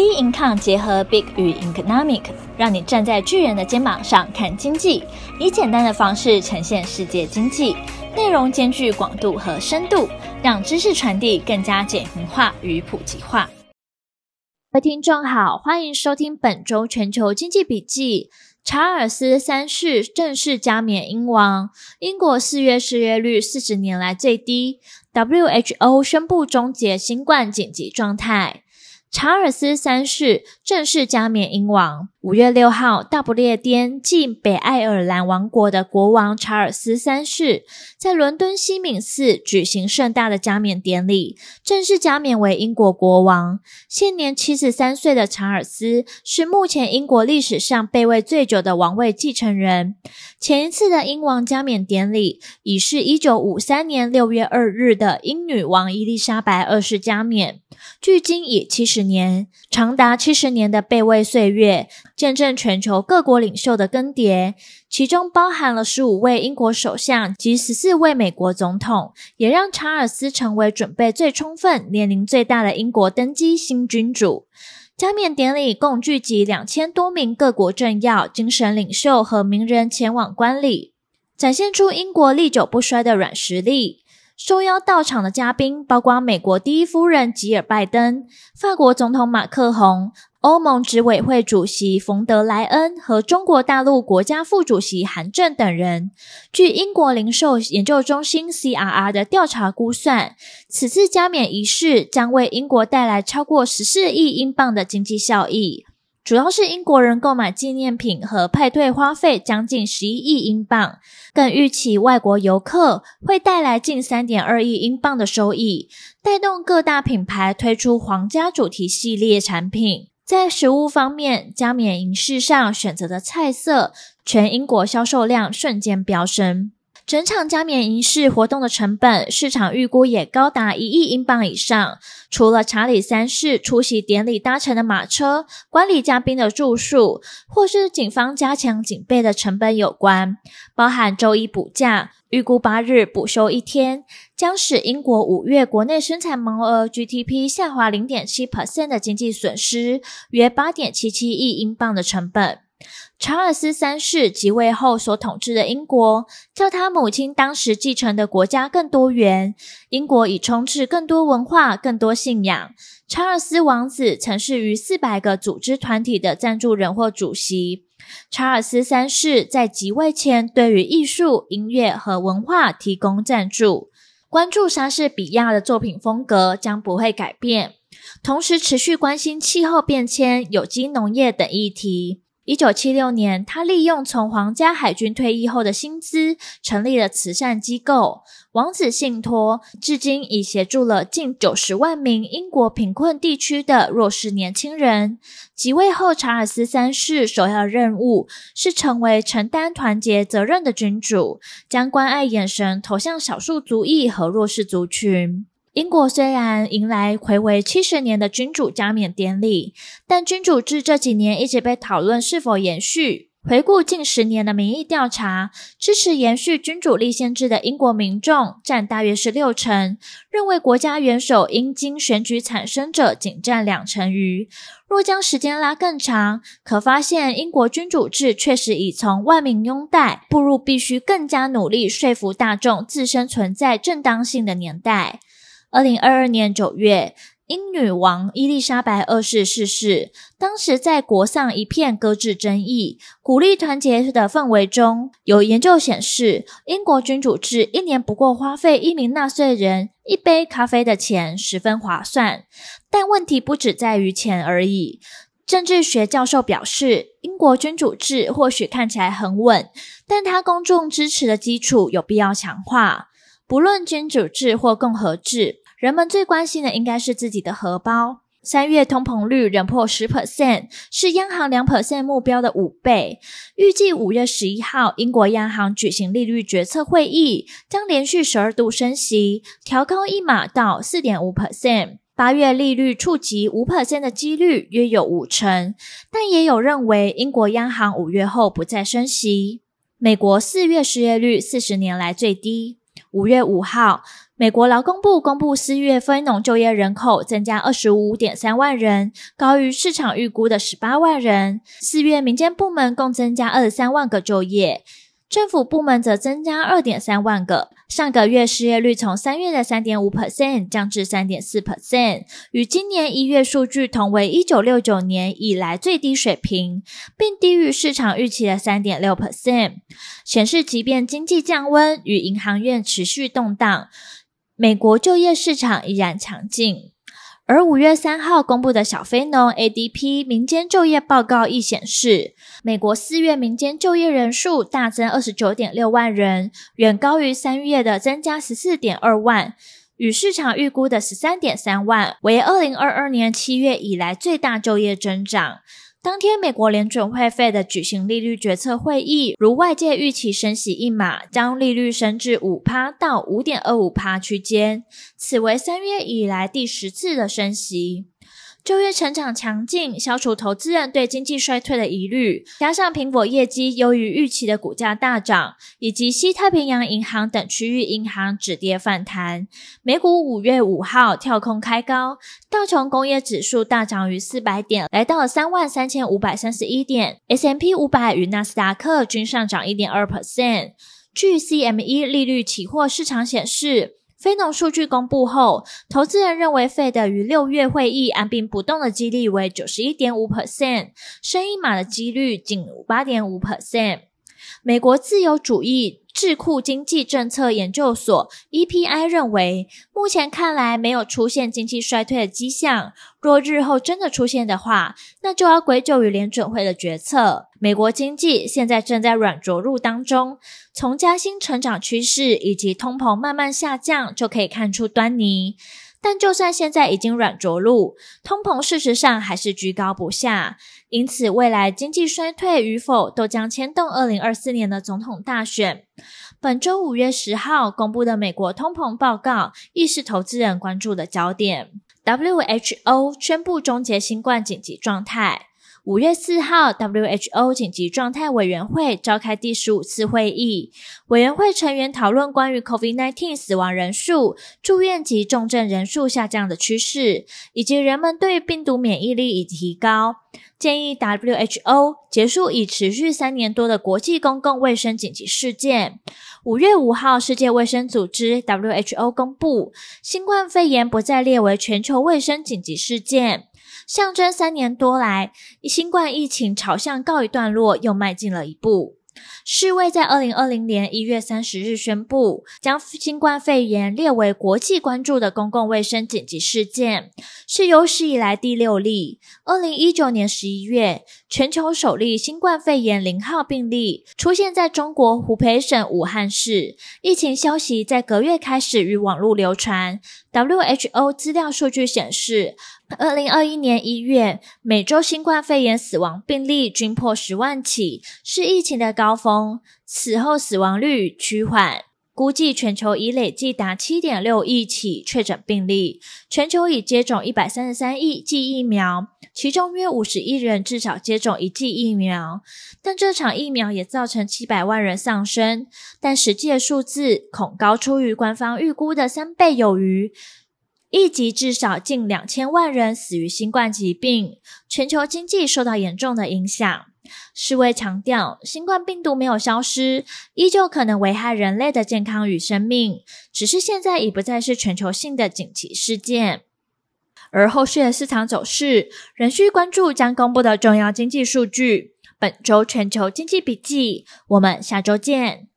B Income 结合 Big 与 Economic，让你站在巨人的肩膀上看经济，以简单的方式呈现世界经济，内容兼具广度和深度，让知识传递更加简明化与普及化。各位听众好，欢迎收听本周全球经济笔记。查尔斯三世正式加冕英王，英国四月失业率四十年来最低，WHO 宣布终结新冠紧急状态。查尔斯三世正式加冕英王。五月六号，大不列颠即北爱尔兰王国的国王查尔斯三世在伦敦西敏寺举行盛大的加冕典礼，正式加冕为英国国王。现年七十三岁的查尔斯是目前英国历史上被位最久的王位继承人。前一次的英王加冕典礼已是一九五三年六月二日的英女王伊丽莎白二世加冕，距今已七十年，长达七十年的备位岁月。见证全球各国领袖的更迭，其中包含了十五位英国首相及十四位美国总统，也让查尔斯成为准备最充分、年龄最大的英国登基新君主。加冕典礼共聚集两千多名各国政要、精神领袖和名人前往观礼，展现出英国历久不衰的软实力。受邀到场的嘉宾包括美国第一夫人吉尔拜登、法国总统马克宏。欧盟执委会主席冯德莱恩和中国大陆国家副主席韩正等人。据英国零售研究中心 CRR 的调查估算，此次加冕仪式将为英国带来超过十四亿英镑的经济效益，主要是英国人购买纪念品和派对花费将近十一亿英镑，更预期外国游客会带来近三点二亿英镑的收益，带动各大品牌推出皇家主题系列产品。在食物方面，加冕仪式上选择的菜色，全英国销售量瞬间飙升。整场加冕仪式活动的成本，市场预估也高达一亿英镑以上。除了查理三世出席典礼搭乘的马车、观礼嘉宾的住宿，或是警方加强警备的成本有关，包含周一补假。预估八日补休一天，将使英国五月国内生产毛额 GDP 下滑零点七 percent 的经济损失，约八点七七亿英镑的成本。查尔斯三世即位后所统治的英国，较他母亲当时继承的国家更多元。英国已充斥更多文化、更多信仰。查尔斯王子曾是逾四百个组织团体的赞助人或主席。查尔斯三世在即位前，对于艺术、音乐和文化提供赞助，关注莎士比亚的作品风格将不会改变，同时持续关心气候变迁、有机农业等议题。一九七六年，他利用从皇家海军退役后的薪资，成立了慈善机构“王子信托”，至今已协助了近九十万名英国贫困地区的弱势年轻人。即位后，查尔斯三世首要任务是成为承担团结责任的君主，将关爱眼神投向少数族裔和弱势族群。英国虽然迎来回违七十年的君主加冕典礼，但君主制这几年一直被讨论是否延续。回顾近十年的民意调查，支持延续君主立宪制的英国民众占大约是六成，认为国家元首应经选举产生者仅占两成余。若将时间拉更长，可发现英国君主制确实已从万民拥戴步入必须更加努力说服大众自身存在正当性的年代。二零二二年九月，英女王伊丽莎白二世逝世。当时在国丧一片搁置争议、鼓励团结的氛围中，有研究显示，英国君主制一年不过花费一名纳税人一杯咖啡的钱，十分划算。但问题不只在于钱而已。政治学教授表示，英国君主制或许看起来很稳，但它公众支持的基础有必要强化。不论君主制或共和制，人们最关心的应该是自己的荷包。三月通膨率仍破十 percent，是央行两 percent 目标的五倍。预计五月十一号，英国央行举行利率决策会议，将连续十二度升息，调高一码到四点五 percent。八月利率触及五 percent 的几率约有五成，但也有认为英国央行五月后不再升息。美国四月失业率四十年来最低。五月五号，美国劳工部公布四月非农就业人口增加二十五点三万人，高于市场预估的十八万人。四月民间部门共增加二十三万个就业，政府部门则增加二点三万个。上个月失业率从三月的三点五 percent 降至三点四 percent，与今年一月数据同为一九六九年以来最低水平，并低于市场预期的三点六 percent，显示即便经济降温与银行院持续动荡。美国就业市场依然强劲，而五月三号公布的小非农 ADP 民间就业报告亦显示，美国四月民间就业人数大增二十九点六万人，远高于三月的增加十四点二万，与市场预估的十三点三万为二零二二年七月以来最大就业增长。当天，美国联准会 Fed 举行利率决策会议，如外界预期升息一码，将利率升至五趴到五点二五趴区间，此为三月以来第十次的升息。就业成长强劲，消除投资人对经济衰退的疑虑，加上苹果业绩优于预期的股价大涨，以及西太平洋银行等区域银行止跌反弹，美股五月五号跳空开高，道琼工业指数大涨逾四百点，来到三万三千五百三十一点，S M P 五百与纳斯达克均上涨一点二 percent。据 CME 利率期货市场显示。非农数据公布后，投资人认为 Fed 于六月会议按兵不动的几率为九十一点五 percent，升一码的几率仅八点五 percent。美国自由主义智库经济政策研究所 （EPI） 认为，目前看来没有出现经济衰退的迹象。若日后真的出现的话，那就要归咎于联准会的决策。美国经济现在正在软着陆当中，从加薪成长趋势以及通膨慢慢下降就可以看出端倪。但就算现在已经软着陆，通膨事实上还是居高不下。因此，未来经济衰退与否都将牵动二零二四年的总统大选。本周五月十号公布的美国通膨报告，亦是投资人关注的焦点。WHO 宣布终结新冠紧急状态。五月四号，WHO 紧急状态委员会召开第十五次会议，委员会成员讨论关于 COVID-19 死亡人数、住院及重症人数下降的趋势，以及人们对病毒免疫力已提高，建议 WHO 结束已持续三年多的国际公共卫生紧急事件。五月五号，世界卫生组织 WHO 公布，新冠肺炎不再列为全球卫生紧急事件。象征三年多来，新冠疫情朝向告一段落，又迈进了一步。世卫在二零二零年一月三十日宣布，将新冠肺炎列为国际关注的公共卫生紧急事件，是有史以来第六例。二零一九年十一月，全球首例新冠肺炎零号病例出现在中国湖北省武汉市，疫情消息在隔月开始于网络流传。WHO 资料数据显示，二零二一年一月，每周新冠肺炎死亡病例均破十万起，是疫情的高峰。此后死亡率趋缓，估计全球已累计达七点六亿起确诊病例。全球已接种一百三十三亿剂疫苗，其中约五十亿人至少接种一剂疫苗。但这场疫苗也造成七百万人丧生，但实际的数字恐高出于官方预估的三倍有余。预计至少近两千万人死于新冠疾病，全球经济受到严重的影响。世卫强调，新冠病毒没有消失，依旧可能危害人类的健康与生命，只是现在已不再是全球性的紧急事件。而后续的市场走势仍需关注将公布的重要经济数据。本周全球经济笔记，我们下周见。